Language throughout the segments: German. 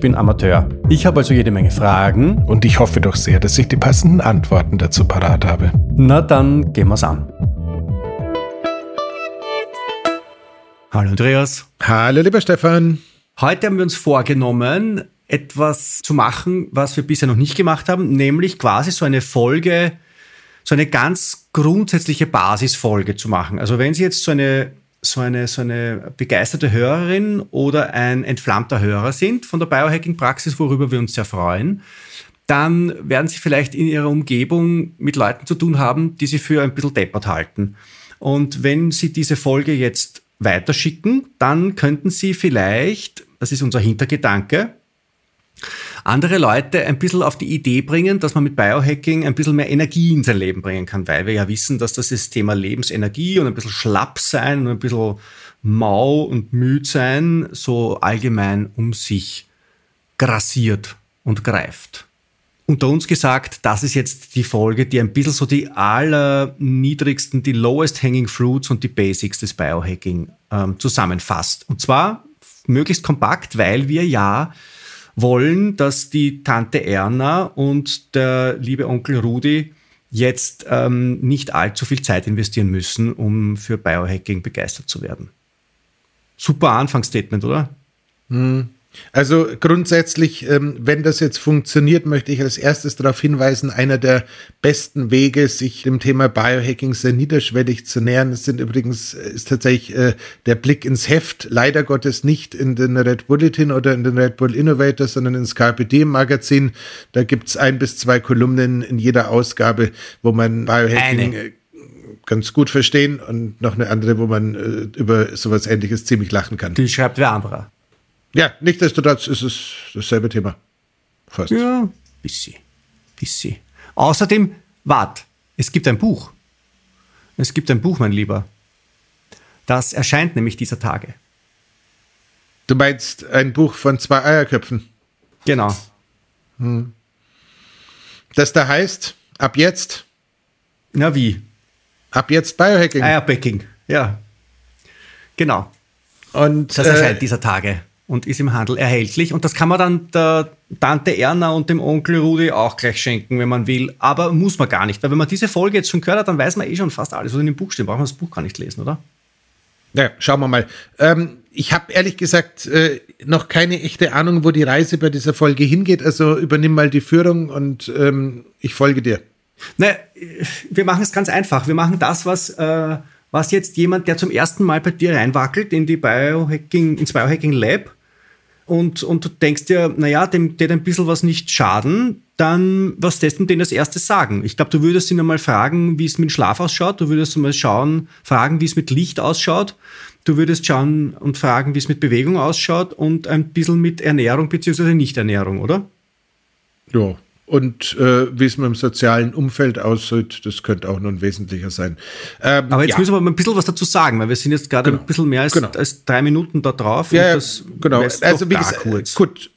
bin Amateur. Ich habe also jede Menge Fragen. Und ich hoffe doch sehr, dass ich die passenden Antworten dazu parat habe. Na dann gehen wir's an. Hallo Andreas. Hallo lieber Stefan. Heute haben wir uns vorgenommen, etwas zu machen, was wir bisher noch nicht gemacht haben, nämlich quasi so eine Folge, so eine ganz grundsätzliche Basisfolge zu machen. Also wenn Sie jetzt so eine so eine, so eine begeisterte Hörerin oder ein entflammter Hörer sind von der Biohacking-Praxis, worüber wir uns sehr freuen, dann werden Sie vielleicht in Ihrer Umgebung mit Leuten zu tun haben, die Sie für ein bisschen deppert halten. Und wenn Sie diese Folge jetzt weiterschicken, dann könnten Sie vielleicht, das ist unser Hintergedanke, andere Leute ein bisschen auf die Idee bringen, dass man mit Biohacking ein bisschen mehr Energie in sein Leben bringen kann, weil wir ja wissen, dass das, das Thema Lebensenergie und ein bisschen schlapp sein und ein bisschen mau und müde sein so allgemein um sich grassiert und greift unter uns gesagt, das ist jetzt die Folge, die ein bisschen so die allerniedrigsten, die lowest hanging fruits und die Basics des Biohacking ähm, zusammenfasst. Und zwar möglichst kompakt, weil wir ja wollen, dass die Tante Erna und der liebe Onkel Rudi jetzt ähm, nicht allzu viel Zeit investieren müssen, um für Biohacking begeistert zu werden. Super Anfangsstatement, oder? Mhm. Also grundsätzlich, ähm, wenn das jetzt funktioniert, möchte ich als erstes darauf hinweisen, einer der besten Wege, sich dem Thema Biohacking sehr niederschwellig zu nähern, das sind übrigens, äh, ist tatsächlich äh, der Blick ins Heft, leider Gottes nicht in den Red Bulletin oder in den Red Bull Innovator, sondern ins Diem Magazin. Da gibt's ein bis zwei Kolumnen in jeder Ausgabe, wo man Biohacking... Eine äh, ganz gut verstehen und noch eine andere, wo man äh, über sowas ähnliches ziemlich lachen kann. Die schreibt wer anderer. Ja, nichtsdestotrotz ist es dasselbe Thema. Fast. Ja, bisschen. Bisschen. Außerdem, wart, es gibt ein Buch. Es gibt ein Buch, mein Lieber. Das erscheint nämlich dieser Tage. Du meinst ein Buch von zwei Eierköpfen? Genau. Hm. Das da heißt, ab jetzt. Na wie? Ab jetzt Biohacking. Eierbacking, ja. Genau. Und das erscheint äh, dieser Tage und ist im Handel erhältlich. Und das kann man dann der Tante Erna und dem Onkel Rudi auch gleich schenken, wenn man will. Aber muss man gar nicht, weil wenn man diese Folge jetzt schon gehört hat, dann weiß man eh schon fast alles, was in dem Buch steht. Braucht man das Buch gar nicht lesen, oder? Ja, schauen wir mal. Ähm, ich habe ehrlich gesagt äh, noch keine echte Ahnung, wo die Reise bei dieser Folge hingeht. Also übernimm mal die Führung und ähm, ich folge dir. Na, wir machen es ganz einfach. Wir machen das, was äh, was jetzt jemand, der zum ersten Mal bei dir reinwackelt in die Biohacking, ins Biohacking Lab und, und du denkst dir, naja, dem der ein bisschen was nicht schaden, dann was testen den als erstes sagen? Ich glaube, du würdest ihn einmal fragen, wie es mit dem Schlaf ausschaut, du würdest mal schauen, fragen, wie es mit Licht ausschaut, du würdest schauen und fragen, wie es mit Bewegung ausschaut und ein bisschen mit Ernährung bzw. Nichternährung, oder? Ja, und äh, wie es mit dem sozialen Umfeld aussieht, das könnte auch noch ein wesentlicher sein. Ähm, Aber jetzt ja. müssen wir mal ein bisschen was dazu sagen, weil wir sind jetzt gerade genau. ein bisschen mehr als, genau. als, drei Minuten da drauf. Ja, genau. Also wie gesagt, kurz. gut,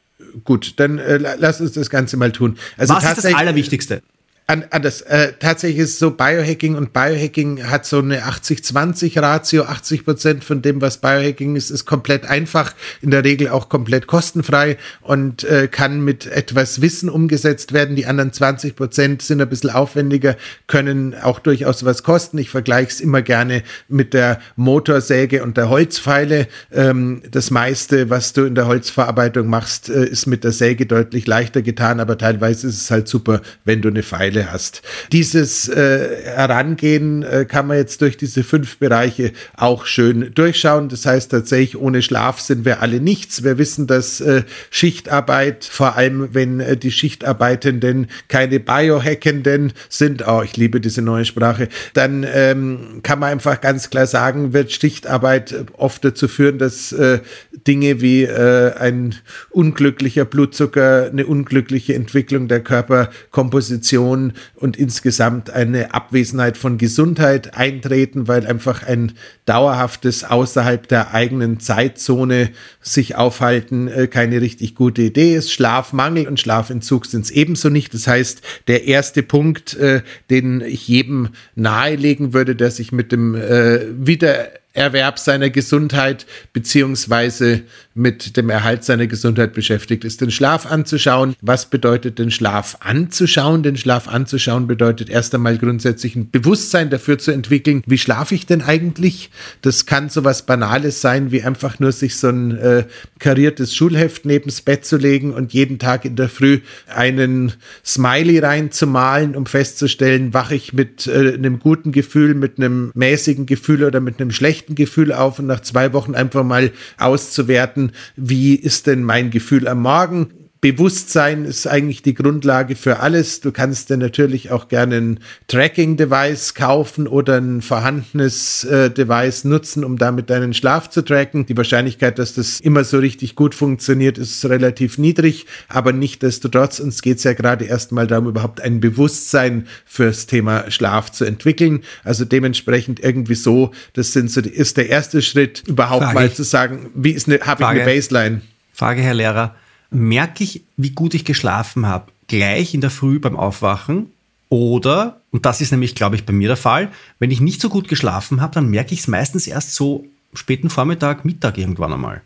gut, dann äh, lass uns das Ganze mal tun. Also was ist das Allerwichtigste? An, an das, äh, tatsächlich ist so Biohacking und Biohacking hat so eine 80-20-Ratio. 80 Prozent von dem, was Biohacking ist, ist komplett einfach, in der Regel auch komplett kostenfrei und äh, kann mit etwas Wissen umgesetzt werden. Die anderen 20 Prozent sind ein bisschen aufwendiger, können auch durchaus was kosten. Ich vergleiche es immer gerne mit der Motorsäge und der Holzpfeile. Ähm, das meiste, was du in der Holzverarbeitung machst, äh, ist mit der Säge deutlich leichter getan, aber teilweise ist es halt super, wenn du eine Pfeile Vorteile hast. Dieses äh, Herangehen äh, kann man jetzt durch diese fünf Bereiche auch schön durchschauen. Das heißt tatsächlich, ohne Schlaf sind wir alle nichts. Wir wissen, dass äh, Schichtarbeit, vor allem wenn äh, die Schichtarbeitenden keine Biohackenden sind, oh, ich liebe diese neue Sprache, dann ähm, kann man einfach ganz klar sagen, wird Schichtarbeit oft dazu führen, dass äh, Dinge wie äh, ein unglücklicher Blutzucker, eine unglückliche Entwicklung der Körperkomposition und insgesamt eine Abwesenheit von Gesundheit eintreten, weil einfach ein dauerhaftes außerhalb der eigenen Zeitzone sich aufhalten äh, keine richtig gute Idee ist. Schlafmangel und Schlafentzug sind es ebenso nicht. Das heißt, der erste Punkt, äh, den ich jedem nahelegen würde, der sich mit dem äh, wieder Erwerb seiner Gesundheit beziehungsweise mit dem Erhalt seiner Gesundheit beschäftigt ist, den Schlaf anzuschauen. Was bedeutet den Schlaf anzuschauen? Den Schlaf anzuschauen bedeutet erst einmal grundsätzlich ein Bewusstsein dafür zu entwickeln, wie schlafe ich denn eigentlich? Das kann so was Banales sein, wie einfach nur sich so ein äh, kariertes Schulheft nebens Bett zu legen und jeden Tag in der Früh einen Smiley reinzumalen, um festzustellen, wache ich mit äh, einem guten Gefühl, mit einem mäßigen Gefühl oder mit einem schlechten schlechten Gefühl auf und nach zwei Wochen einfach mal auszuwerten, wie ist denn mein Gefühl am Morgen? Bewusstsein ist eigentlich die Grundlage für alles. Du kannst dir natürlich auch gerne ein Tracking-Device kaufen oder ein vorhandenes äh, Device nutzen, um damit deinen Schlaf zu tracken. Die Wahrscheinlichkeit, dass das immer so richtig gut funktioniert, ist relativ niedrig, aber nichtdestotrotz, uns geht es ja gerade erstmal darum, überhaupt ein Bewusstsein fürs Thema Schlaf zu entwickeln. Also dementsprechend irgendwie so, das sind so, ist der erste Schritt, überhaupt Frage mal zu sagen, wie ist eine, habe ich eine Baseline? Frage, Herr Lehrer merke ich, wie gut ich geschlafen habe, gleich in der Früh beim Aufwachen oder, und das ist nämlich, glaube ich, bei mir der Fall, wenn ich nicht so gut geschlafen habe, dann merke ich es meistens erst so späten Vormittag, Mittag irgendwann einmal.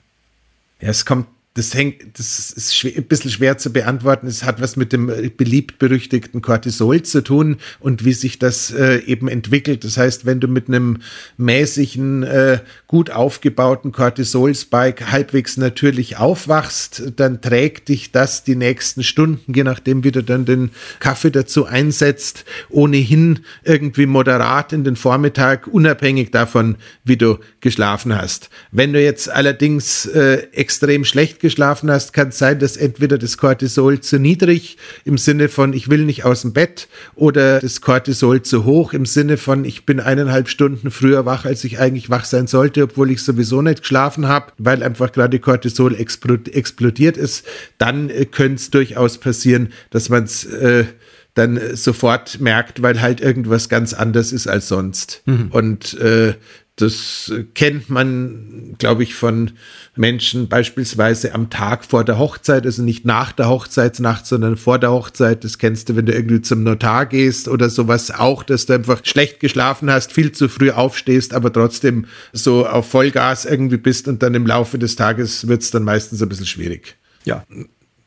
Ja, es kommt das hängt, das ist schwer, ein bisschen schwer zu beantworten. Es hat was mit dem beliebt berüchtigten Cortisol zu tun und wie sich das äh, eben entwickelt. Das heißt, wenn du mit einem mäßigen, äh, gut aufgebauten Cortisol-Spike halbwegs natürlich aufwachst, dann trägt dich das die nächsten Stunden, je nachdem, wie du dann den Kaffee dazu einsetzt, ohnehin irgendwie moderat in den Vormittag, unabhängig davon, wie du geschlafen hast. Wenn du jetzt allerdings äh, extrem schlecht geschlafen hast, kann es sein, dass entweder das Cortisol zu niedrig im Sinne von ich will nicht aus dem Bett oder das Cortisol zu hoch im Sinne von ich bin eineinhalb Stunden früher wach, als ich eigentlich wach sein sollte, obwohl ich sowieso nicht geschlafen habe, weil einfach gerade Cortisol explodiert ist. Dann äh, könnte es durchaus passieren, dass man es äh, dann sofort merkt, weil halt irgendwas ganz anders ist als sonst. Mhm. Und äh, das kennt man, glaube ich, von Menschen beispielsweise am Tag vor der Hochzeit, also nicht nach der Hochzeitsnacht, sondern vor der Hochzeit. Das kennst du, wenn du irgendwie zum Notar gehst oder sowas auch, dass du einfach schlecht geschlafen hast, viel zu früh aufstehst, aber trotzdem so auf Vollgas irgendwie bist und dann im Laufe des Tages wird es dann meistens ein bisschen schwierig. Ja.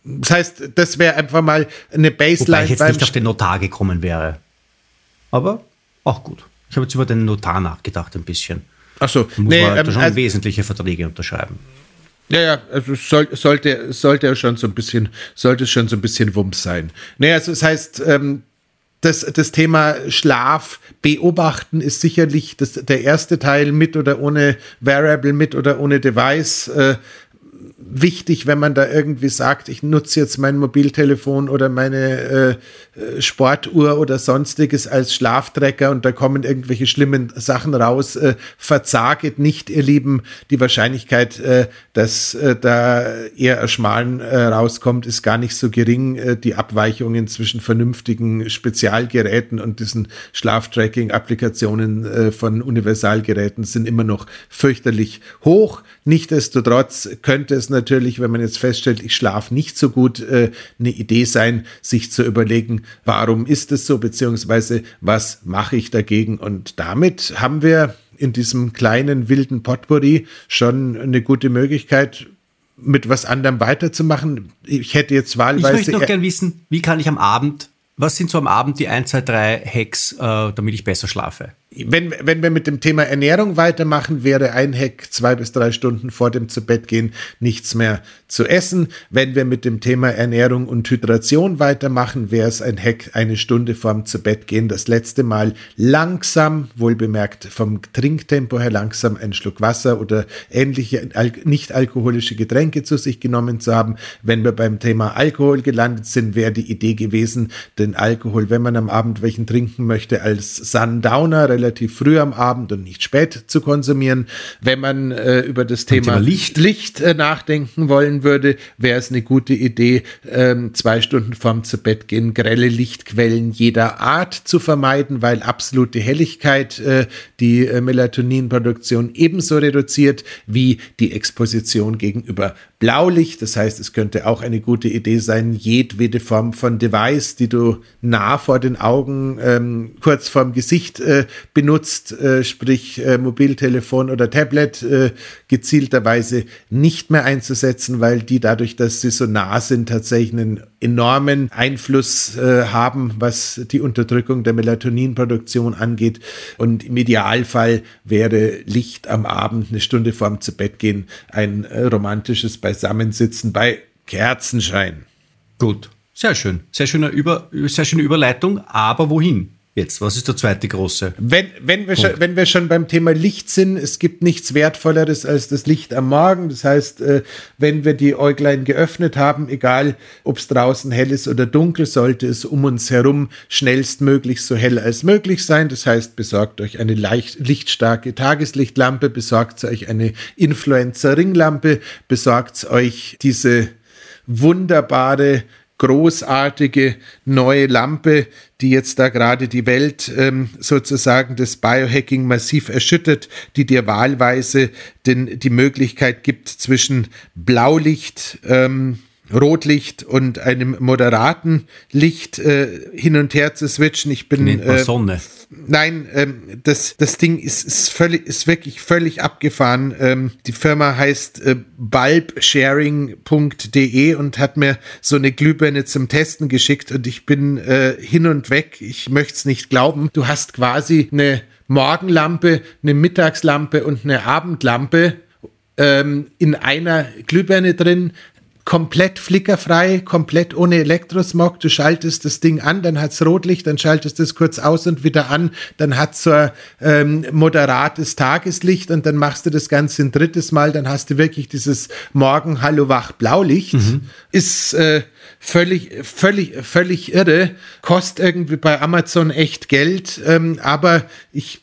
Das heißt, das wäre einfach mal eine Baseline. Wobei ich jetzt nicht auf den Notar gekommen wäre. Aber auch gut. Ich habe jetzt über den Notar nachgedacht ein bisschen. Ach so, muss nee, man ähm, schon also, wesentliche Verträge unterschreiben. Ja, ja, also soll, sollte, sollte schon so ein bisschen, sollte schon so ein bisschen Wumms sein. Nee, also das heißt, ähm, das, das Thema Schlaf beobachten ist sicherlich das, der erste Teil mit oder ohne Variable, mit oder ohne Device. Äh, wichtig, wenn man da irgendwie sagt, ich nutze jetzt mein Mobiltelefon oder meine äh, Sportuhr oder sonstiges als Schlaftrecker und da kommen irgendwelche schlimmen Sachen raus. Äh, verzaget nicht, ihr Lieben. Die Wahrscheinlichkeit, äh, dass äh, da eher ein Schmalen äh, rauskommt, ist gar nicht so gering. Äh, die Abweichungen zwischen vernünftigen Spezialgeräten und diesen Schlaftracking-Applikationen äh, von Universalgeräten sind immer noch fürchterlich hoch. Nichtsdestotrotz könnte es natürlich, wenn man jetzt feststellt, ich schlafe nicht so gut, äh, eine Idee sein, sich zu überlegen, warum ist es so, beziehungsweise was mache ich dagegen. Und damit haben wir in diesem kleinen wilden Potpourri schon eine gute Möglichkeit, mit was anderem weiterzumachen. Ich hätte jetzt wahlweise. Ich möchte noch gerne wissen, wie kann ich am Abend, was sind so am Abend die 1, 2, 3 Hacks, äh, damit ich besser schlafe? Wenn, wenn wir mit dem Thema Ernährung weitermachen, wäre ein Hack zwei bis drei Stunden vor dem Zubettgehen nichts mehr zu essen. Wenn wir mit dem Thema Ernährung und Hydration weitermachen, wäre es ein Hack eine Stunde vorm Zubettgehen das letzte Mal langsam, wohlbemerkt vom Trinktempo her langsam einen Schluck Wasser oder ähnliche nicht alkoholische Getränke zu sich genommen zu haben. Wenn wir beim Thema Alkohol gelandet sind, wäre die Idee gewesen, den Alkohol, wenn man am Abend welchen trinken möchte, als Sundowner relativ früh am Abend und nicht spät zu konsumieren. Wenn man äh, über das Thema, Thema, Licht, Licht äh, nachdenken wollen würde, wäre es eine gute Idee, ähm, zwei Stunden vorm zu Bett gehen, grelle Lichtquellen jeder Art zu vermeiden, weil absolute Helligkeit äh, die äh, Melatoninproduktion ebenso reduziert wie die Exposition gegenüber Blaulicht. Das heißt, es könnte auch eine gute Idee sein, jedwede Form von Device, die du nah vor den Augen, ähm, kurz vorm Gesicht äh, benutzt, äh, sprich äh, Mobiltelefon oder Tablet, äh, gezielterweise nicht mehr einzusetzen, weil die dadurch, dass sie so nah sind, tatsächlich einen enormen Einfluss äh, haben, was die Unterdrückung der Melatoninproduktion angeht. Und im Idealfall wäre Licht am Abend eine Stunde vorm zu Bett gehen ein äh, romantisches Beisammensitzen bei Kerzenschein. Gut, sehr schön. Sehr, schöne Über, sehr schöne Überleitung. Aber wohin? Jetzt, was ist der zweite große? Wenn, wenn, wir schon, wenn wir schon beim Thema Licht sind, es gibt nichts Wertvolleres als das Licht am Morgen. Das heißt, äh, wenn wir die Äuglein geöffnet haben, egal ob es draußen hell ist oder dunkel, sollte es um uns herum schnellstmöglich so hell als möglich sein. Das heißt, besorgt euch eine leicht, lichtstarke Tageslichtlampe, besorgt euch eine Influencer-Ringlampe, besorgt euch diese wunderbare großartige neue Lampe, die jetzt da gerade die Welt ähm, sozusagen des Biohacking massiv erschüttert, die dir wahlweise den, die Möglichkeit gibt zwischen Blaulicht, ähm, Rotlicht und einem moderaten Licht äh, hin und her zu switchen. Ich bin äh, Sonne. Nein, ähm, das, das Ding ist, ist, völlig, ist wirklich völlig abgefahren. Ähm, die Firma heißt äh, bulbsharing.de und hat mir so eine Glühbirne zum Testen geschickt und ich bin äh, hin und weg. Ich möchte es nicht glauben. Du hast quasi eine Morgenlampe, eine Mittagslampe und eine Abendlampe ähm, in einer Glühbirne drin komplett flickerfrei, komplett ohne Elektrosmog. Du schaltest das Ding an, dann hat's Rotlicht, dann schaltest du es kurz aus und wieder an, dann hat's so ein ähm, moderates Tageslicht und dann machst du das Ganze ein drittes Mal, dann hast du wirklich dieses Morgen Hallo Wach Blaulicht. Mhm. Ist äh, völlig, völlig, völlig irre. Kostet irgendwie bei Amazon echt Geld, ähm, aber ich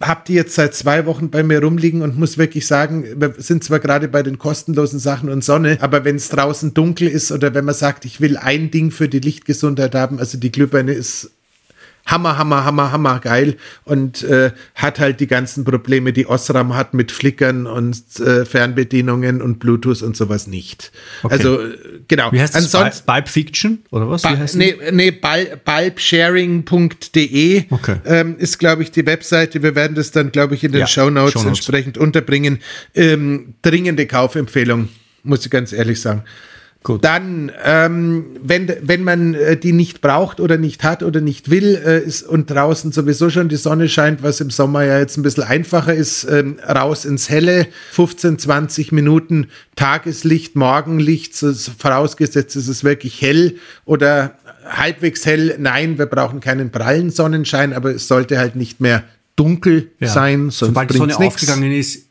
habe die jetzt seit zwei Wochen bei mir rumliegen und muss wirklich sagen, wir sind zwar gerade bei den kostenlosen Sachen und Sonne, aber wenn es draußen dunkel ist oder wenn man sagt, ich will ein Ding für die Lichtgesundheit haben, also die Glühbirne ist hammer, hammer, hammer, hammer geil und äh, hat halt die ganzen Probleme, die Osram hat mit Flickern und äh, Fernbedienungen und Bluetooth und sowas nicht. Okay. Also äh, genau. Wie heißt das? Ansonsten, Bulb Fiction oder was? Wie heißt nee, nee, bulbsharing.de okay. ähm, ist, glaube ich, die Webseite. Wir werden das dann, glaube ich, in den ja, Show Notes entsprechend unterbringen. Ähm, dringende Kaufempfehlung, muss ich ganz ehrlich sagen. Gut. Dann, ähm, wenn, wenn man äh, die nicht braucht oder nicht hat oder nicht will äh, ist, und draußen sowieso schon die Sonne scheint, was im Sommer ja jetzt ein bisschen einfacher ist, ähm, raus ins Helle, 15, 20 Minuten Tageslicht, Morgenlicht, so, vorausgesetzt ist es wirklich hell oder halbwegs hell. Nein, wir brauchen keinen prallen Sonnenschein, aber es sollte halt nicht mehr dunkel ja. sein. Sobald die Sonne nix. aufgegangen ist,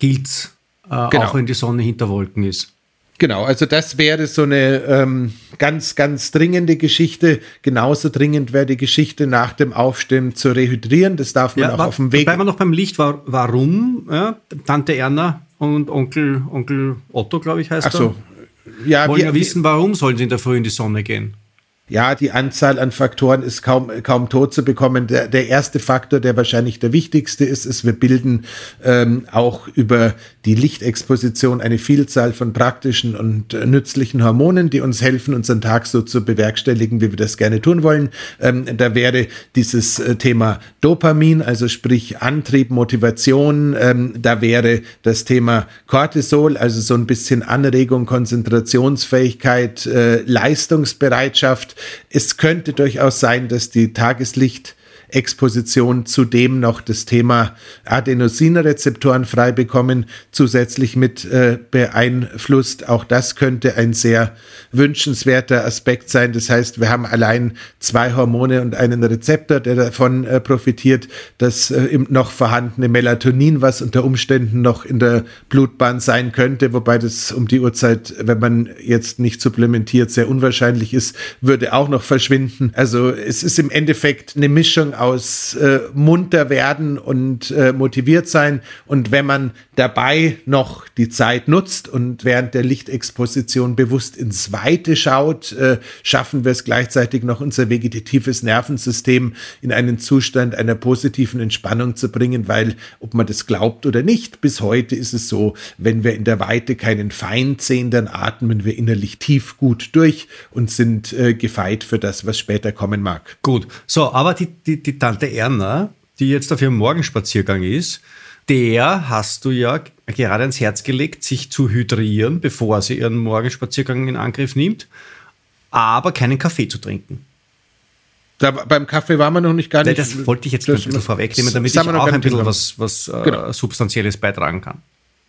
gilt's, äh, genau. auch wenn die Sonne hinter Wolken ist. Genau, also das wäre so eine ähm, ganz, ganz dringende Geschichte. Genauso dringend wäre die Geschichte nach dem Aufstehen zu rehydrieren. Das darf man ja, auch war, auf dem Weg. Bleiben wir noch beim Licht. War, warum ja, Tante Erna und Onkel, Onkel Otto, glaube ich, heißt Ach so. er, ja, wollen wir, ja wissen, warum sollen sie in der Früh in die Sonne gehen? ja, die Anzahl an Faktoren ist kaum, kaum tot zu bekommen. Der, der erste Faktor, der wahrscheinlich der wichtigste ist, ist, wir bilden ähm, auch über die Lichtexposition eine Vielzahl von praktischen und äh, nützlichen Hormonen, die uns helfen, unseren Tag so zu bewerkstelligen, wie wir das gerne tun wollen. Ähm, da wäre dieses äh, Thema Dopamin, also sprich Antrieb, Motivation, ähm, da wäre das Thema Cortisol, also so ein bisschen Anregung, Konzentrationsfähigkeit, äh, Leistungsbereitschaft, es könnte durchaus sein, dass die Tageslicht Lichtexposition zudem noch das Thema Adenosinrezeptoren frei bekommen, zusätzlich mit äh, beeinflusst. Auch das könnte ein sehr wünschenswerter Aspekt sein. Das heißt, wir haben allein zwei Hormone und einen Rezeptor, der davon äh, profitiert. Das äh, noch vorhandene Melatonin, was unter Umständen noch in der Blutbahn sein könnte, wobei das um die Uhrzeit, wenn man jetzt nicht supplementiert, sehr unwahrscheinlich ist, würde auch noch verschwinden. Also es ist im Endeffekt eine Mischung aus äh, munter werden und äh, motiviert sein. Und wenn man dabei noch die Zeit nutzt und während der Lichtexposition bewusst ins Weite schaut, äh, schaffen wir es gleichzeitig noch unser vegetatives Nervensystem in einen Zustand einer positiven Entspannung zu bringen, weil ob man das glaubt oder nicht, bis heute ist es so, wenn wir in der Weite keinen Feind sehen, dann atmen wir innerlich tief gut durch und sind äh, gefeit für das, was später kommen mag. Gut, so, aber die, die, die Tante Erna, die jetzt auf ihrem Morgenspaziergang ist, der hast du ja gerade ans Herz gelegt, sich zu hydrieren, bevor sie ihren Morgenspaziergang in Angriff nimmt, aber keinen Kaffee zu trinken. Da, beim Kaffee waren wir noch nicht gar nicht. Das wollte ich jetzt das, ein bisschen vorwegnehmen, damit ich auch ein bisschen was, was äh, genau. Substanzielles beitragen kann.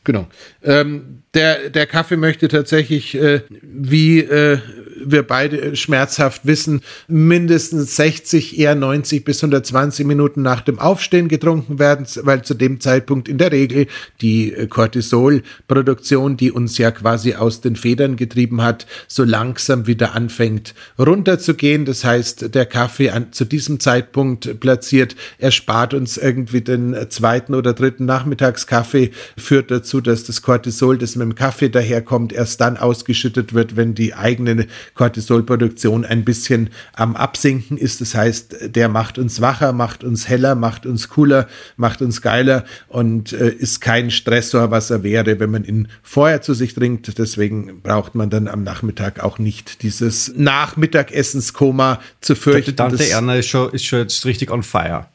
Genau. Ähm, der, der Kaffee möchte tatsächlich, äh, wie äh, wir beide schmerzhaft wissen, mindestens 60, eher 90 bis 120 Minuten nach dem Aufstehen getrunken werden, weil zu dem Zeitpunkt in der Regel die äh, Cortisolproduktion, die uns ja quasi aus den Federn getrieben hat, so langsam wieder anfängt runterzugehen. Das heißt, der Kaffee an, zu diesem Zeitpunkt platziert, erspart uns irgendwie den zweiten oder dritten Nachmittagskaffee, führt dazu, dass das Cortisol, das mit dem Kaffee daherkommt, erst dann ausgeschüttet wird, wenn die eigene Cortisolproduktion ein bisschen am Absinken ist. Das heißt, der macht uns wacher, macht uns heller, macht uns cooler, macht uns geiler und äh, ist kein Stressor, was er wäre, wenn man ihn vorher zu sich trinkt. Deswegen braucht man dann am Nachmittag auch nicht dieses Nachmittagessenskoma zu fürchten. Tante Erna ist schon, ist schon jetzt richtig on fire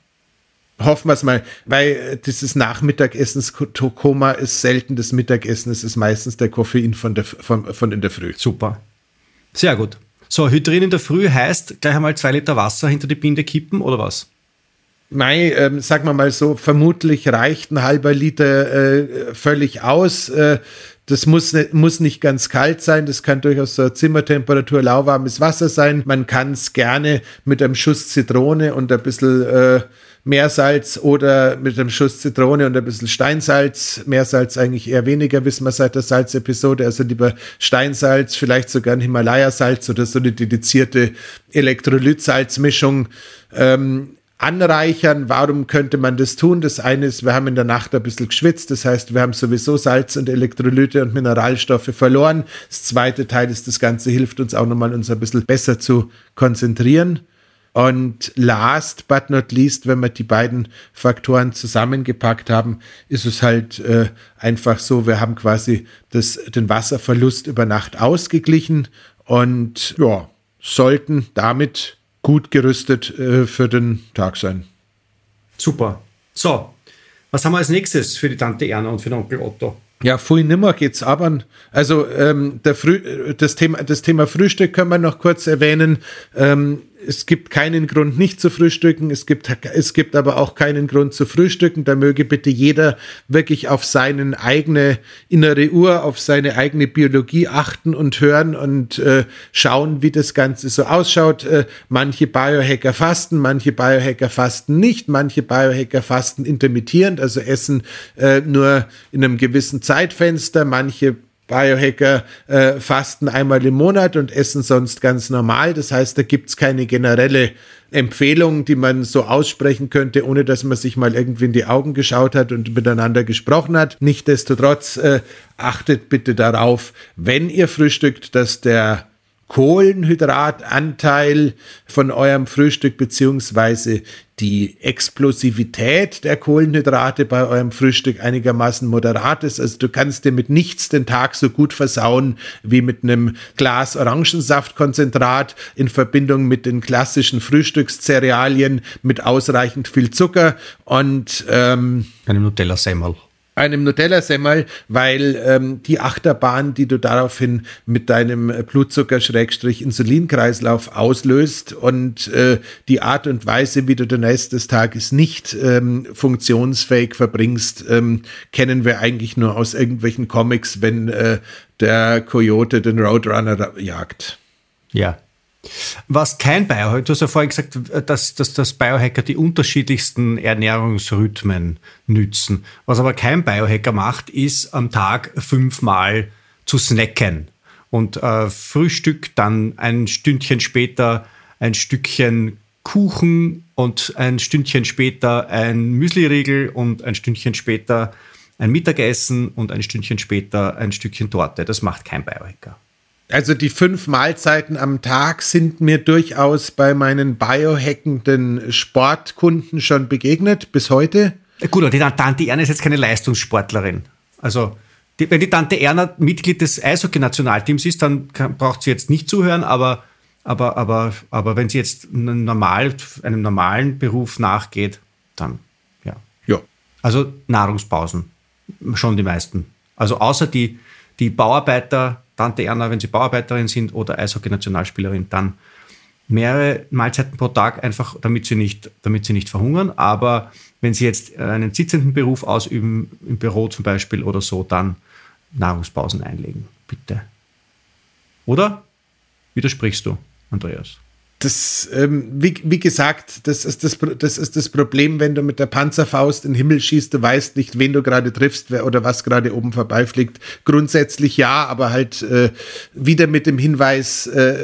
hoffen wir es mal, weil äh, dieses Nachmittagessens-Koma ist selten das Mittagessen, es ist meistens der Koffein von, der, von, von in der Früh. Super. Sehr gut. So, Hydrin in der Früh heißt gleich einmal zwei Liter Wasser hinter die Binde kippen oder was? Nein, ähm, sagen wir mal so, vermutlich reicht ein halber Liter äh, völlig aus. Äh, das muss, nicht, muss nicht ganz kalt sein, das kann durchaus so Zimmertemperatur, lauwarmes Wasser sein. Man kann es gerne mit einem Schuss Zitrone und ein bisschen äh, Meersalz oder mit einem Schuss Zitrone und ein bisschen Steinsalz. Meersalz eigentlich eher weniger, wissen wir seit der Salzepisode. Also lieber Steinsalz, vielleicht sogar ein Himalaya-Salz oder so eine dedizierte Elektrolytsalzmischung. Ähm, anreichern. Warum könnte man das tun? Das eine ist, wir haben in der Nacht ein bisschen geschwitzt, das heißt, wir haben sowieso Salz und Elektrolyte und Mineralstoffe verloren. Das zweite Teil ist, das Ganze hilft uns auch nochmal, uns ein bisschen besser zu konzentrieren. Und last but not least, wenn wir die beiden Faktoren zusammengepackt haben, ist es halt äh, einfach so, wir haben quasi das, den Wasserverlust über Nacht ausgeglichen und ja, sollten damit gut gerüstet äh, für den Tag sein. Super. So, was haben wir als nächstes für die Tante Erna und für den Onkel Otto? Ja, viel nimmer geht's aber. Also ähm, der Früh, das, Thema, das Thema Frühstück können wir noch kurz erwähnen. Ähm, es gibt keinen Grund, nicht zu frühstücken. Es gibt, es gibt aber auch keinen Grund zu frühstücken. Da möge bitte jeder wirklich auf seine eigene innere Uhr, auf seine eigene Biologie achten und hören und äh, schauen, wie das Ganze so ausschaut. Äh, manche Biohacker fasten, manche Biohacker fasten nicht, manche Biohacker fasten intermittierend, also essen äh, nur in einem gewissen Zeitfenster, manche Biohacker äh, fasten einmal im Monat und essen sonst ganz normal. Das heißt, da gibt es keine generelle Empfehlung, die man so aussprechen könnte, ohne dass man sich mal irgendwie in die Augen geschaut hat und miteinander gesprochen hat. Nichtsdestotrotz äh, achtet bitte darauf, wenn ihr frühstückt, dass der Kohlenhydratanteil von eurem Frühstück beziehungsweise die Explosivität der Kohlenhydrate bei eurem Frühstück einigermaßen moderat ist. Also du kannst dir mit nichts den Tag so gut versauen wie mit einem Glas Orangensaftkonzentrat in Verbindung mit den klassischen Frühstückszerealien mit ausreichend viel Zucker und ähm, eine Nutella-Semmel. Einem Nutella-Semmel, weil ähm, die Achterbahn, die du daraufhin mit deinem Blutzucker-Insulinkreislauf auslöst und äh, die Art und Weise, wie du den Rest des Tages nicht ähm, funktionsfähig verbringst, ähm, kennen wir eigentlich nur aus irgendwelchen Comics, wenn äh, der Coyote den Roadrunner jagt. Ja, was kein Biohacker, du hast ja vorhin gesagt, dass, dass, dass Biohacker die unterschiedlichsten Ernährungsrhythmen nützen. Was aber kein Biohacker macht, ist am Tag fünfmal zu snacken. Und äh, Frühstück, dann ein Stündchen später ein Stückchen Kuchen und ein Stündchen später ein Müsliriegel und ein Stündchen später ein Mittagessen und ein Stündchen später ein Stückchen Torte. Das macht kein Biohacker. Also die fünf Mahlzeiten am Tag sind mir durchaus bei meinen biohackenden Sportkunden schon begegnet, bis heute. Gut, aber die Tante Erna ist jetzt keine Leistungssportlerin. Also die, wenn die Tante Erna Mitglied des Eishockey-Nationalteams ist, dann kann, braucht sie jetzt nicht zuhören, aber, aber, aber, aber wenn sie jetzt normal, einem normalen Beruf nachgeht, dann ja. Ja. Also Nahrungspausen, schon die meisten. Also außer die, die Bauarbeiter, Tante Erna, wenn sie Bauarbeiterin sind oder Eishockey-Nationalspielerin, dann mehrere Mahlzeiten pro Tag, einfach damit sie, nicht, damit sie nicht verhungern. Aber wenn sie jetzt einen sitzenden Beruf ausüben, im Büro zum Beispiel oder so, dann Nahrungspausen einlegen, bitte. Oder widersprichst du, Andreas? Das, ähm, wie, wie gesagt, das ist das, das ist das Problem, wenn du mit der Panzerfaust in den Himmel schießt, du weißt nicht, wen du gerade triffst wer, oder was gerade oben vorbeifliegt. Grundsätzlich ja, aber halt äh, wieder mit dem Hinweis, äh,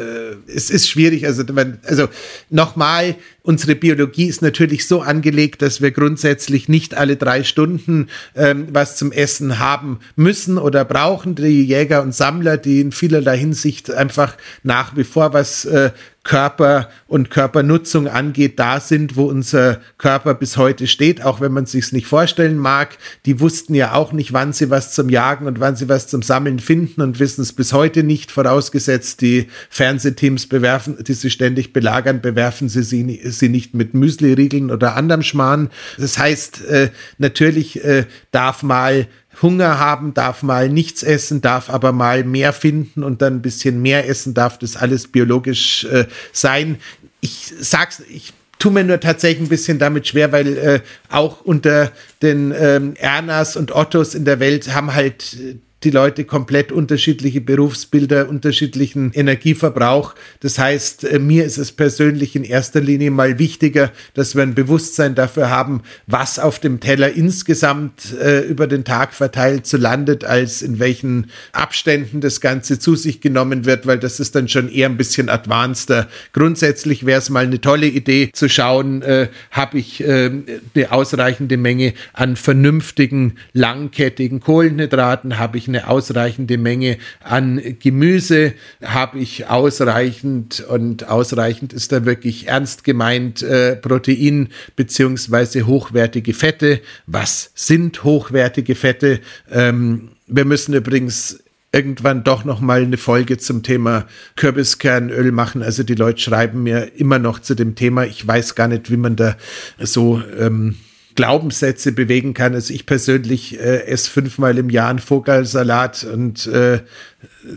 es ist schwierig. Also, also nochmal, unsere Biologie ist natürlich so angelegt, dass wir grundsätzlich nicht alle drei Stunden ähm, was zum Essen haben müssen oder brauchen. Die Jäger und Sammler, die in vielerlei Hinsicht einfach nach wie vor was äh, Körper und Körpernutzung angeht, da sind, wo unser Körper bis heute steht, auch wenn man es sich nicht vorstellen mag. Die wussten ja auch nicht, wann sie was zum Jagen und wann sie was zum Sammeln finden und wissen es bis heute nicht, vorausgesetzt die Fernsehteams bewerfen, die sie ständig belagern, bewerfen sie sie, sie nicht mit Müsli-Riegeln oder anderem Schmarrn. Das heißt, äh, natürlich äh, darf mal Hunger haben, darf mal nichts essen, darf aber mal mehr finden und dann ein bisschen mehr essen, darf das alles biologisch äh, sein. Ich sag's, ich tue mir nur tatsächlich ein bisschen damit schwer, weil äh, auch unter den ähm, Ernas und Ottos in der Welt haben halt äh, die Leute komplett unterschiedliche Berufsbilder, unterschiedlichen Energieverbrauch. Das heißt, äh, mir ist es persönlich in erster Linie mal wichtiger, dass wir ein Bewusstsein dafür haben, was auf dem Teller insgesamt äh, über den Tag verteilt so landet, als in welchen Abständen das Ganze zu sich genommen wird, weil das ist dann schon eher ein bisschen advanceder. Grundsätzlich wäre es mal eine tolle Idee zu schauen, äh, habe ich äh, eine ausreichende Menge an vernünftigen, langkettigen Kohlenhydraten, habe ich eine ausreichende Menge an Gemüse, habe ich ausreichend und ausreichend ist da wirklich ernst gemeint äh, Protein beziehungsweise hochwertige Fette. Was sind hochwertige Fette? Ähm, wir müssen übrigens irgendwann doch noch mal eine Folge zum Thema Kürbiskernöl machen. Also die Leute schreiben mir immer noch zu dem Thema. Ich weiß gar nicht, wie man da so ähm, Glaubenssätze bewegen kann. Also ich persönlich äh, esse fünfmal im Jahr einen Vogelsalat und äh,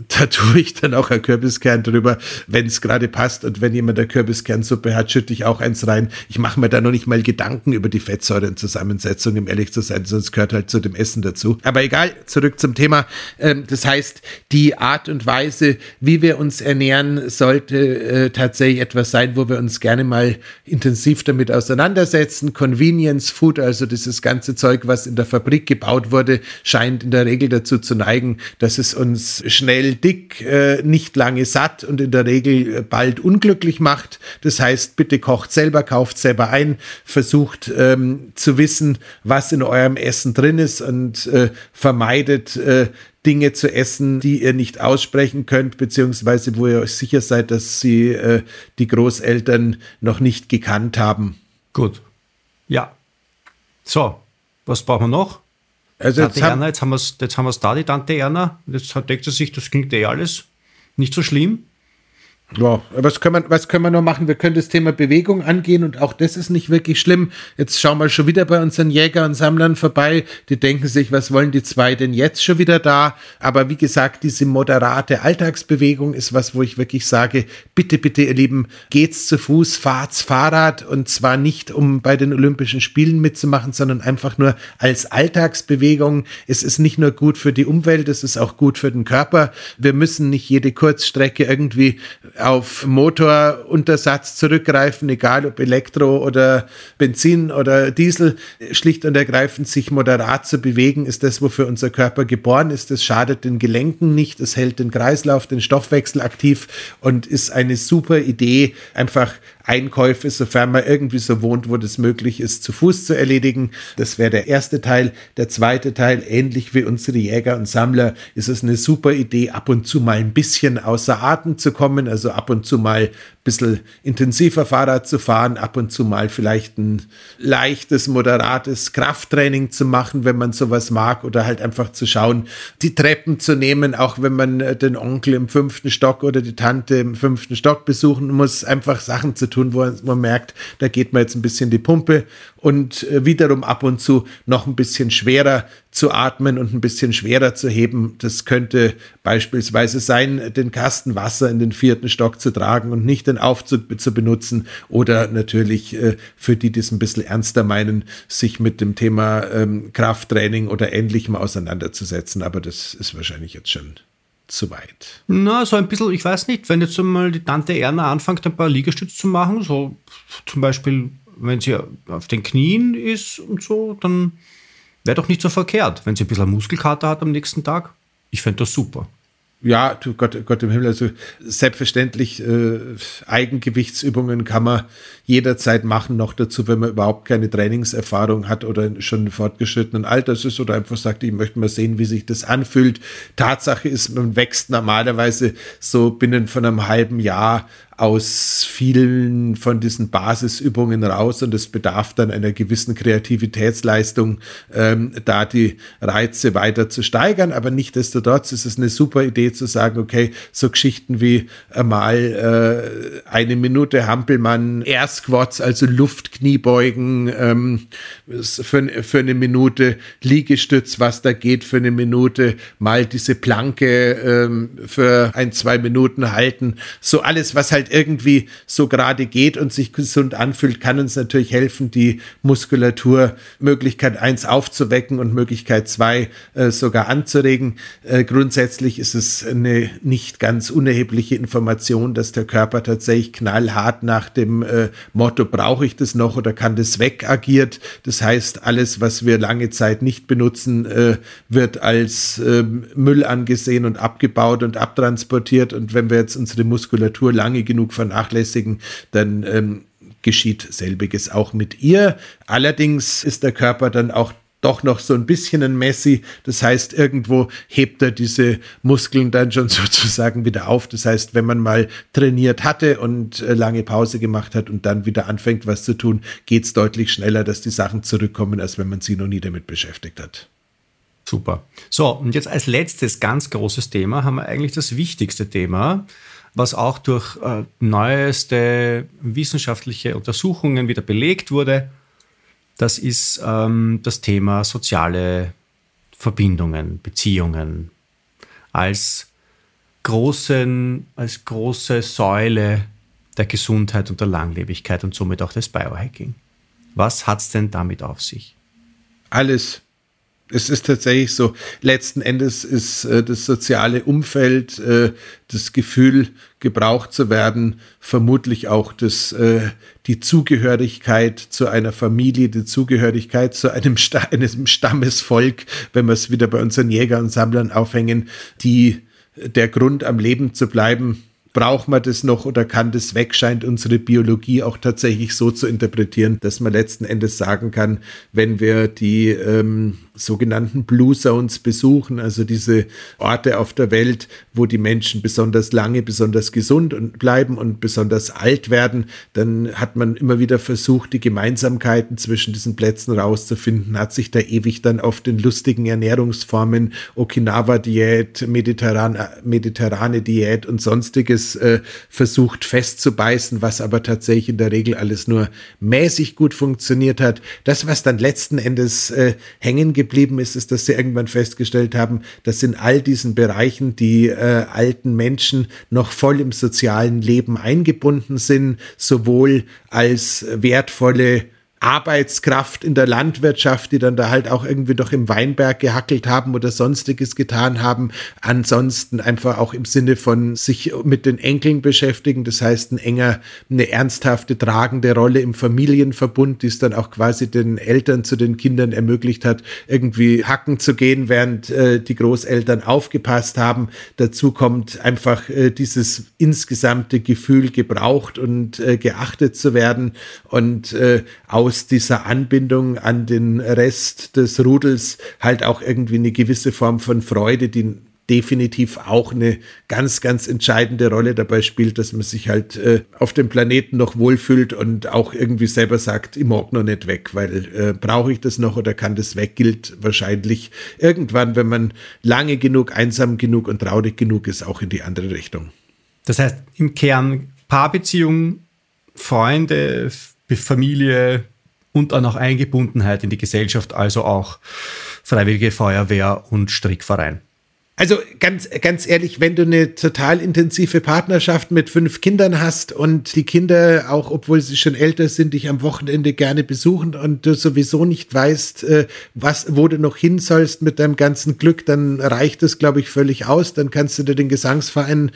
da tue ich dann auch ein Kürbiskern drüber, wenn es gerade passt. Und wenn jemand eine Kürbiskernsuppe hat, schütte ich auch eins rein. Ich mache mir da noch nicht mal Gedanken über die Fettsäurenzusammensetzung, um ehrlich zu sein, sonst gehört halt zu dem Essen dazu. Aber egal, zurück zum Thema. Ähm, das heißt, die Art und Weise, wie wir uns ernähren, sollte äh, tatsächlich etwas sein, wo wir uns gerne mal intensiv damit auseinandersetzen. Convenience Food, also dieses ganze Zeug, was in der Fabrik gebaut wurde, scheint in der Regel dazu zu neigen, dass es uns schnell dick, äh, nicht lange satt und in der Regel äh, bald unglücklich macht. Das heißt, bitte kocht selber, kauft selber ein, versucht ähm, zu wissen, was in eurem Essen drin ist und äh, vermeidet äh, Dinge zu essen, die ihr nicht aussprechen könnt, beziehungsweise wo ihr euch sicher seid, dass sie äh, die Großeltern noch nicht gekannt haben. Gut. Ja. So, was brauchen wir noch? Also Tante jetzt, Erna, jetzt haben wir es jetzt haben wir's da, die Tante Erna. Jetzt denkt sie sich, das klingt eh alles nicht so schlimm. Ja, was können, wir, was können wir noch machen? Wir können das Thema Bewegung angehen und auch das ist nicht wirklich schlimm. Jetzt schauen wir schon wieder bei unseren Jäger und Sammlern vorbei. Die denken sich, was wollen die zwei denn jetzt schon wieder da? Aber wie gesagt, diese moderate Alltagsbewegung ist was, wo ich wirklich sage, bitte, bitte, ihr Lieben, geht's zu Fuß, fahrt's Fahrrad und zwar nicht, um bei den Olympischen Spielen mitzumachen, sondern einfach nur als Alltagsbewegung. Es ist nicht nur gut für die Umwelt, es ist auch gut für den Körper. Wir müssen nicht jede Kurzstrecke irgendwie auf Motoruntersatz zurückgreifen, egal ob Elektro oder Benzin oder Diesel, schlicht und ergreifend sich moderat zu bewegen, ist das, wofür unser Körper geboren ist. Es schadet den Gelenken nicht, es hält den Kreislauf, den Stoffwechsel aktiv und ist eine super Idee, einfach Einkäufe, sofern man irgendwie so wohnt, wo das möglich ist, zu Fuß zu erledigen. Das wäre der erste Teil. Der zweite Teil, ähnlich wie unsere Jäger und Sammler, ist es eine super Idee, ab und zu mal ein bisschen außer Atem zu kommen, also ab und zu mal bisschen intensiver Fahrrad zu fahren, ab und zu mal vielleicht ein leichtes, moderates Krafttraining zu machen, wenn man sowas mag, oder halt einfach zu schauen, die Treppen zu nehmen, auch wenn man äh, den Onkel im fünften Stock oder die Tante im fünften Stock besuchen muss, einfach Sachen zu tun, wo man merkt, da geht man jetzt ein bisschen die Pumpe und äh, wiederum ab und zu noch ein bisschen schwerer zu atmen und ein bisschen schwerer zu heben. Das könnte beispielsweise sein, den Kasten Wasser in den vierten Stock zu tragen und nicht den Aufzug zu benutzen oder natürlich äh, für die, die es ein bisschen ernster meinen, sich mit dem Thema ähm, Krafttraining oder ähnlichem auseinanderzusetzen. Aber das ist wahrscheinlich jetzt schon zu weit. Na, so ein bisschen, ich weiß nicht, wenn jetzt mal die Tante Erna anfängt, ein paar Liegestütze zu machen, so zum Beispiel wenn sie auf den Knien ist und so, dann wäre doch nicht so verkehrt, wenn sie ein bisschen Muskelkater hat am nächsten Tag. Ich fände das super. Ja, du Gott, Gott im Himmel, also selbstverständlich äh, Eigengewichtsübungen kann man jederzeit machen, noch dazu, wenn man überhaupt keine Trainingserfahrung hat oder schon im fortgeschrittenen Alter ist oder einfach sagt, ich möchte mal sehen, wie sich das anfühlt. Tatsache ist, man wächst normalerweise so binnen von einem halben Jahr aus vielen von diesen Basisübungen raus und es bedarf dann einer gewissen Kreativitätsleistung, ähm, da die Reize weiter zu steigern. Aber nichtdestotrotz ist es eine super Idee zu sagen, okay, so Geschichten wie mal äh, eine Minute Hampelmann, Air Squats, also Luftkniebeugen ähm, für, für eine Minute, Liegestütz, was da geht für eine Minute, mal diese Planke ähm, für ein, zwei Minuten halten. So alles, was halt halt irgendwie so gerade geht und sich gesund anfühlt, kann uns natürlich helfen, die Muskulatur Möglichkeit 1 aufzuwecken und Möglichkeit 2 äh, sogar anzuregen. Äh, grundsätzlich ist es eine nicht ganz unerhebliche Information, dass der Körper tatsächlich knallhart nach dem äh, Motto, brauche ich das noch oder kann das weg agiert. Das heißt, alles, was wir lange Zeit nicht benutzen, äh, wird als ähm, Müll angesehen und abgebaut und abtransportiert. Und wenn wir jetzt unsere Muskulatur lange genug vernachlässigen, dann ähm, geschieht selbiges auch mit ihr. Allerdings ist der Körper dann auch doch noch so ein bisschen ein Messi. Das heißt, irgendwo hebt er diese Muskeln dann schon sozusagen wieder auf. Das heißt, wenn man mal trainiert hatte und äh, lange Pause gemacht hat und dann wieder anfängt, was zu tun, geht es deutlich schneller, dass die Sachen zurückkommen, als wenn man sie noch nie damit beschäftigt hat. Super. So, und jetzt als letztes ganz großes Thema haben wir eigentlich das wichtigste Thema, was auch durch äh, neueste wissenschaftliche Untersuchungen wieder belegt wurde. Das ist ähm, das Thema soziale Verbindungen, Beziehungen als, großen, als große Säule der Gesundheit und der Langlebigkeit und somit auch des Biohacking. Was hat es denn damit auf sich? Alles es ist tatsächlich so, letzten Endes ist äh, das soziale Umfeld, äh, das Gefühl, gebraucht zu werden, vermutlich auch das, äh, die Zugehörigkeit zu einer Familie, die Zugehörigkeit zu einem, Sta einem Stammesvolk, wenn wir es wieder bei unseren Jägern und Sammlern aufhängen, die der Grund am Leben zu bleiben, braucht man das noch oder kann das weg, scheint unsere Biologie auch tatsächlich so zu interpretieren, dass man letzten Endes sagen kann, wenn wir die ähm, sogenannten Blue Zones besuchen, also diese Orte auf der Welt, wo die Menschen besonders lange, besonders gesund und bleiben und besonders alt werden, dann hat man immer wieder versucht, die Gemeinsamkeiten zwischen diesen Plätzen rauszufinden, hat sich da ewig dann auf den lustigen Ernährungsformen, Okinawa-Diät, Mediterran mediterrane Diät und sonstiges äh, versucht festzubeißen, was aber tatsächlich in der Regel alles nur mäßig gut funktioniert hat. Das, was dann letzten Endes äh, hängen geblieben ist, ist, dass sie irgendwann festgestellt haben, dass in all diesen Bereichen die äh, alten Menschen noch voll im sozialen Leben eingebunden sind, sowohl als wertvolle Arbeitskraft in der Landwirtschaft, die dann da halt auch irgendwie doch im Weinberg gehackelt haben oder sonstiges getan haben. Ansonsten einfach auch im Sinne von sich mit den Enkeln beschäftigen. Das heißt, ein enger, eine ernsthafte, tragende Rolle im Familienverbund, die es dann auch quasi den Eltern zu den Kindern ermöglicht hat, irgendwie hacken zu gehen, während äh, die Großeltern aufgepasst haben. Dazu kommt einfach äh, dieses insgesamte Gefühl, gebraucht und äh, geachtet zu werden und äh, aus aus dieser Anbindung an den Rest des Rudels halt auch irgendwie eine gewisse Form von Freude, die definitiv auch eine ganz, ganz entscheidende Rolle dabei spielt, dass man sich halt äh, auf dem Planeten noch wohlfühlt und auch irgendwie selber sagt, ich mag noch nicht weg, weil äh, brauche ich das noch oder kann das weg, gilt wahrscheinlich irgendwann, wenn man lange genug, einsam genug und traurig genug ist, auch in die andere Richtung. Das heißt, im Kern Paarbeziehung, Freunde, Familie, und dann auch Eingebundenheit in die Gesellschaft, also auch Freiwillige Feuerwehr und Strickverein. Also ganz, ganz ehrlich, wenn du eine total intensive Partnerschaft mit fünf Kindern hast und die Kinder, auch obwohl sie schon älter sind, dich am Wochenende gerne besuchen und du sowieso nicht weißt, äh, was, wo du noch hin sollst mit deinem ganzen Glück, dann reicht es, glaube ich, völlig aus. Dann kannst du dir den Gesangsverein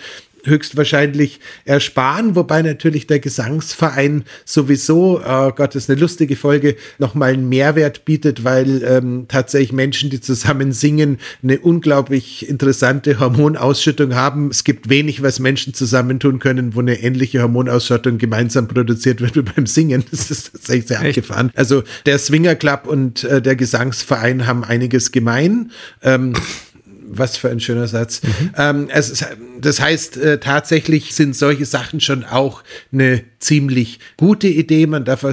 höchstwahrscheinlich ersparen, wobei natürlich der Gesangsverein sowieso, oh Gott, das ist eine lustige Folge, nochmal einen Mehrwert bietet, weil ähm, tatsächlich Menschen, die zusammen singen, eine unglaublich interessante Hormonausschüttung haben. Es gibt wenig, was Menschen zusammentun können, wo eine ähnliche Hormonausschüttung gemeinsam produziert wird wie beim Singen. Das ist tatsächlich sehr Echt? abgefahren. Also der Swinger Club und äh, der Gesangsverein haben einiges gemein. Ähm, was für ein schöner Satz. Mhm. Ähm, es, das heißt, äh, tatsächlich sind solche Sachen schon auch eine ziemlich gute Idee. Man darf,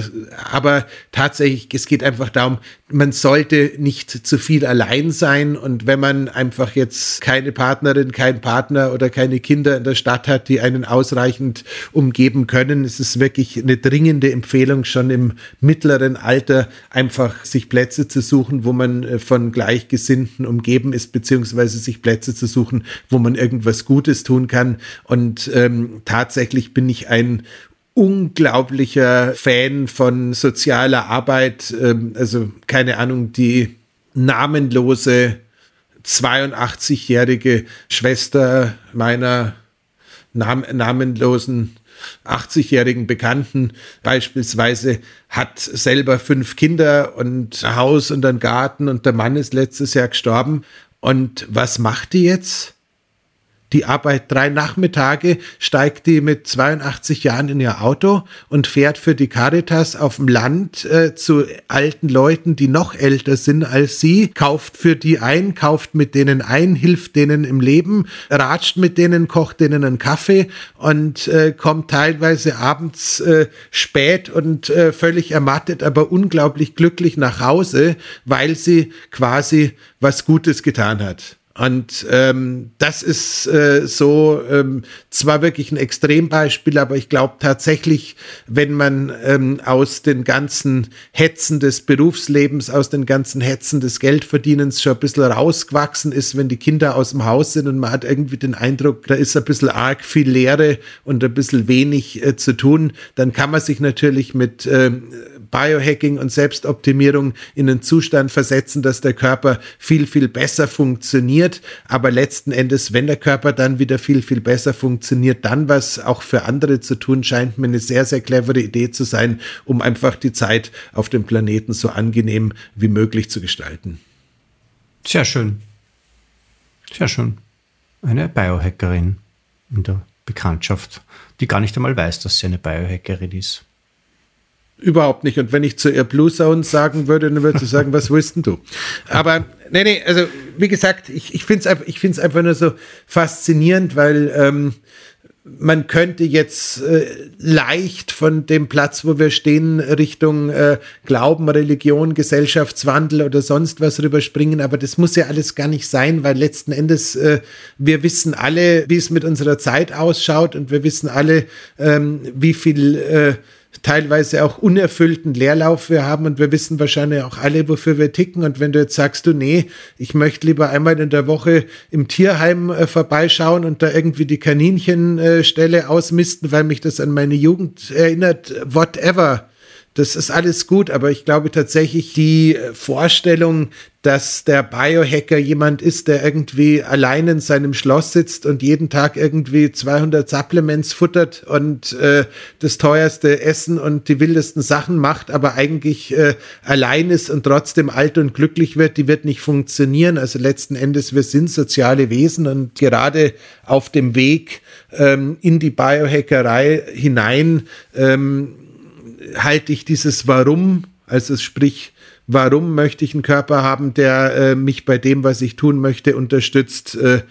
aber tatsächlich, es geht einfach darum, man sollte nicht zu viel allein sein. Und wenn man einfach jetzt keine Partnerin, keinen Partner oder keine Kinder in der Stadt hat, die einen ausreichend umgeben können, ist es wirklich eine dringende Empfehlung, schon im mittleren Alter einfach sich Plätze zu suchen, wo man äh, von Gleichgesinnten umgeben ist, beziehungsweise sich Plätze zu suchen, wo man irgendwas Gutes tun kann. Und ähm, tatsächlich bin ich ein unglaublicher Fan von sozialer Arbeit. Ähm, also keine Ahnung, die namenlose 82-jährige Schwester meiner nam namenlosen 80-jährigen Bekannten beispielsweise hat selber fünf Kinder und ein Haus und einen Garten und der Mann ist letztes Jahr gestorben. Und was macht die jetzt? Die Arbeit drei Nachmittage, steigt die mit 82 Jahren in ihr Auto und fährt für die Caritas auf dem Land äh, zu alten Leuten, die noch älter sind als sie, kauft für die ein, kauft mit denen ein, hilft denen im Leben, ratscht mit denen, kocht denen einen Kaffee und äh, kommt teilweise abends äh, spät und äh, völlig ermattet, aber unglaublich glücklich nach Hause, weil sie quasi was Gutes getan hat. Und ähm, das ist äh, so ähm, zwar wirklich ein Extrembeispiel, aber ich glaube tatsächlich, wenn man ähm, aus den ganzen Hetzen des Berufslebens, aus den ganzen Hetzen des Geldverdienens schon ein bisschen rausgewachsen ist, wenn die Kinder aus dem Haus sind und man hat irgendwie den Eindruck, da ist ein bisschen arg viel Leere und ein bisschen wenig äh, zu tun, dann kann man sich natürlich mit ähm, Biohacking und Selbstoptimierung in einen Zustand versetzen, dass der Körper viel, viel besser funktioniert. Aber letzten Endes, wenn der Körper dann wieder viel, viel besser funktioniert, dann was auch für andere zu tun, scheint mir eine sehr, sehr clevere Idee zu sein, um einfach die Zeit auf dem Planeten so angenehm wie möglich zu gestalten. Sehr schön. Sehr schön. Eine Biohackerin in der Bekanntschaft, die gar nicht einmal weiß, dass sie eine Biohackerin ist. Überhaupt nicht. Und wenn ich zu ihr Blue Zone sagen würde, dann würde sie sagen, was willst denn du? Aber nee, nee, also wie gesagt, ich, ich finde es ich find's einfach nur so faszinierend, weil ähm, man könnte jetzt äh, leicht von dem Platz, wo wir stehen, Richtung äh, Glauben, Religion, Gesellschaftswandel oder sonst was rüberspringen, aber das muss ja alles gar nicht sein, weil letzten Endes äh, wir wissen alle, wie es mit unserer Zeit ausschaut und wir wissen alle, ähm, wie viel äh, teilweise auch unerfüllten Leerlauf wir haben und wir wissen wahrscheinlich auch alle, wofür wir ticken. Und wenn du jetzt sagst, du, nee, ich möchte lieber einmal in der Woche im Tierheim äh, vorbeischauen und da irgendwie die Kaninchenstelle äh, ausmisten, weil mich das an meine Jugend erinnert, whatever das ist alles gut, aber ich glaube tatsächlich die Vorstellung, dass der Biohacker jemand ist, der irgendwie allein in seinem Schloss sitzt und jeden Tag irgendwie 200 Supplements futtert und äh, das teuerste Essen und die wildesten Sachen macht, aber eigentlich äh, allein ist und trotzdem alt und glücklich wird, die wird nicht funktionieren. Also letzten Endes, wir sind soziale Wesen und gerade auf dem Weg ähm, in die Biohackerei hinein, ähm, halte ich dieses Warum, also sprich, warum möchte ich einen Körper haben, der äh, mich bei dem, was ich tun möchte, unterstützt äh,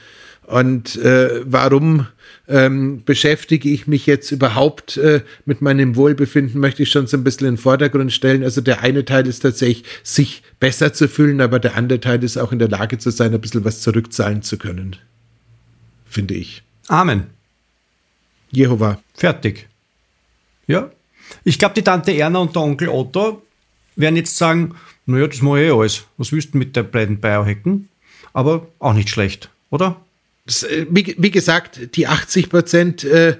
und äh, warum ähm, beschäftige ich mich jetzt überhaupt äh, mit meinem Wohlbefinden, möchte ich schon so ein bisschen in den Vordergrund stellen. Also der eine Teil ist tatsächlich, sich besser zu fühlen, aber der andere Teil ist auch in der Lage zu sein, ein bisschen was zurückzahlen zu können. Finde ich. Amen. Jehova. Fertig. Ja, ich glaube, die Tante Erna und der Onkel Otto werden jetzt sagen, naja, das mache ich eh alles. Was willst du mit der beiden Biohacken? Aber auch nicht schlecht, oder? Äh, wie, gesagt, die 80 Prozent äh,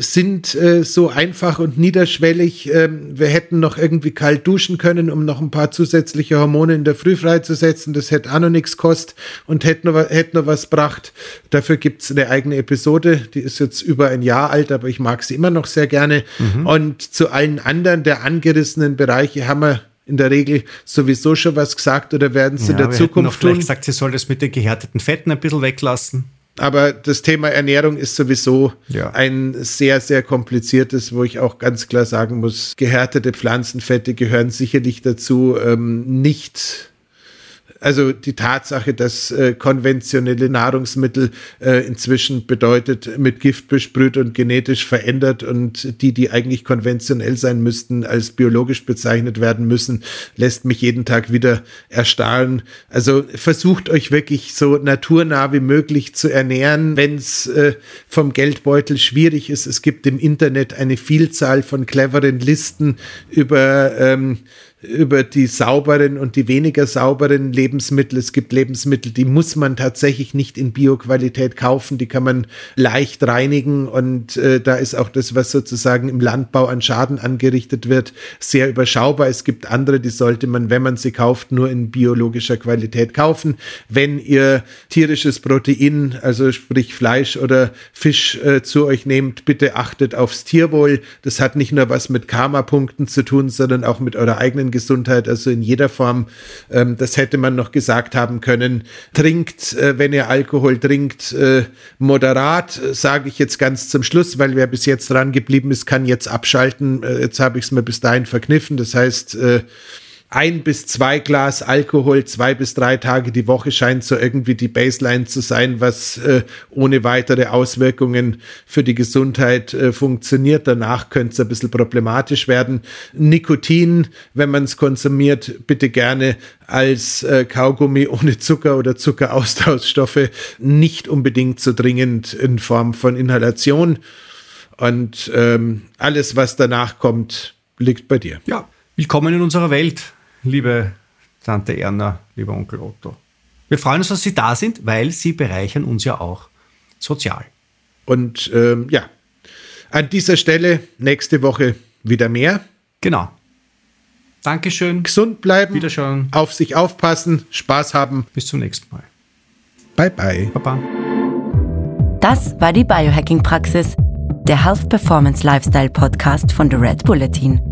sind äh, so einfach und niederschwellig. Ähm, wir hätten noch irgendwie kalt duschen können, um noch ein paar zusätzliche Hormone in der Früh freizusetzen. Das hätte auch noch nichts kostet und hätte noch, hätte noch was gebracht. Dafür gibt es eine eigene Episode, die ist jetzt über ein Jahr alt, aber ich mag sie immer noch sehr gerne. Mhm. Und zu allen anderen der angerissenen Bereiche haben wir in der Regel sowieso schon was gesagt oder werden sie ja, in der Zukunft tun. Vielleicht sagt, sie soll das mit den gehärteten Fetten ein bisschen weglassen. Aber das Thema Ernährung ist sowieso ja. ein sehr, sehr kompliziertes, wo ich auch ganz klar sagen muss, gehärtete Pflanzenfette gehören sicherlich dazu, ähm, nicht also die Tatsache, dass äh, konventionelle Nahrungsmittel äh, inzwischen bedeutet, mit Gift besprüht und genetisch verändert und die, die eigentlich konventionell sein müssten, als biologisch bezeichnet werden müssen, lässt mich jeden Tag wieder erstarren. Also versucht euch wirklich so naturnah wie möglich zu ernähren, wenn es äh, vom Geldbeutel schwierig ist. Es gibt im Internet eine Vielzahl von cleveren Listen über ähm, über die sauberen und die weniger sauberen Lebensmittel. Es gibt Lebensmittel, die muss man tatsächlich nicht in Bioqualität kaufen, die kann man leicht reinigen und äh, da ist auch das, was sozusagen im Landbau an Schaden angerichtet wird, sehr überschaubar. Es gibt andere, die sollte man, wenn man sie kauft, nur in biologischer Qualität kaufen. Wenn ihr tierisches Protein, also sprich Fleisch oder Fisch äh, zu euch nehmt, bitte achtet aufs Tierwohl. Das hat nicht nur was mit Karma-Punkten zu tun, sondern auch mit eurer eigenen Gesundheit, also in jeder Form. Ähm, das hätte man noch gesagt haben können. Trinkt, äh, wenn ihr Alkohol trinkt, äh, moderat, sage ich jetzt ganz zum Schluss, weil wer bis jetzt dran geblieben ist, kann jetzt abschalten. Äh, jetzt habe ich es mir bis dahin verkniffen. Das heißt, äh, ein bis zwei Glas Alkohol zwei bis drei Tage die Woche scheint so irgendwie die Baseline zu sein, was äh, ohne weitere Auswirkungen für die Gesundheit äh, funktioniert. Danach könnte es ein bisschen problematisch werden. Nikotin, wenn man es konsumiert, bitte gerne als äh, Kaugummi ohne Zucker oder Zuckeraustauschstoffe, nicht unbedingt so dringend in Form von Inhalation. Und ähm, alles, was danach kommt, liegt bei dir. Ja, willkommen in unserer Welt liebe Tante Erna, lieber Onkel Otto. Wir freuen uns, dass Sie da sind, weil Sie bereichern uns ja auch sozial. Und ähm, ja, an dieser Stelle nächste Woche wieder mehr. Genau. Dankeschön. Gesund bleiben. Wiederschauen. Auf sich aufpassen. Spaß haben. Bis zum nächsten Mal. Bye bye. Baba. Das war die Biohacking Praxis, der Health Performance Lifestyle Podcast von The Red Bulletin.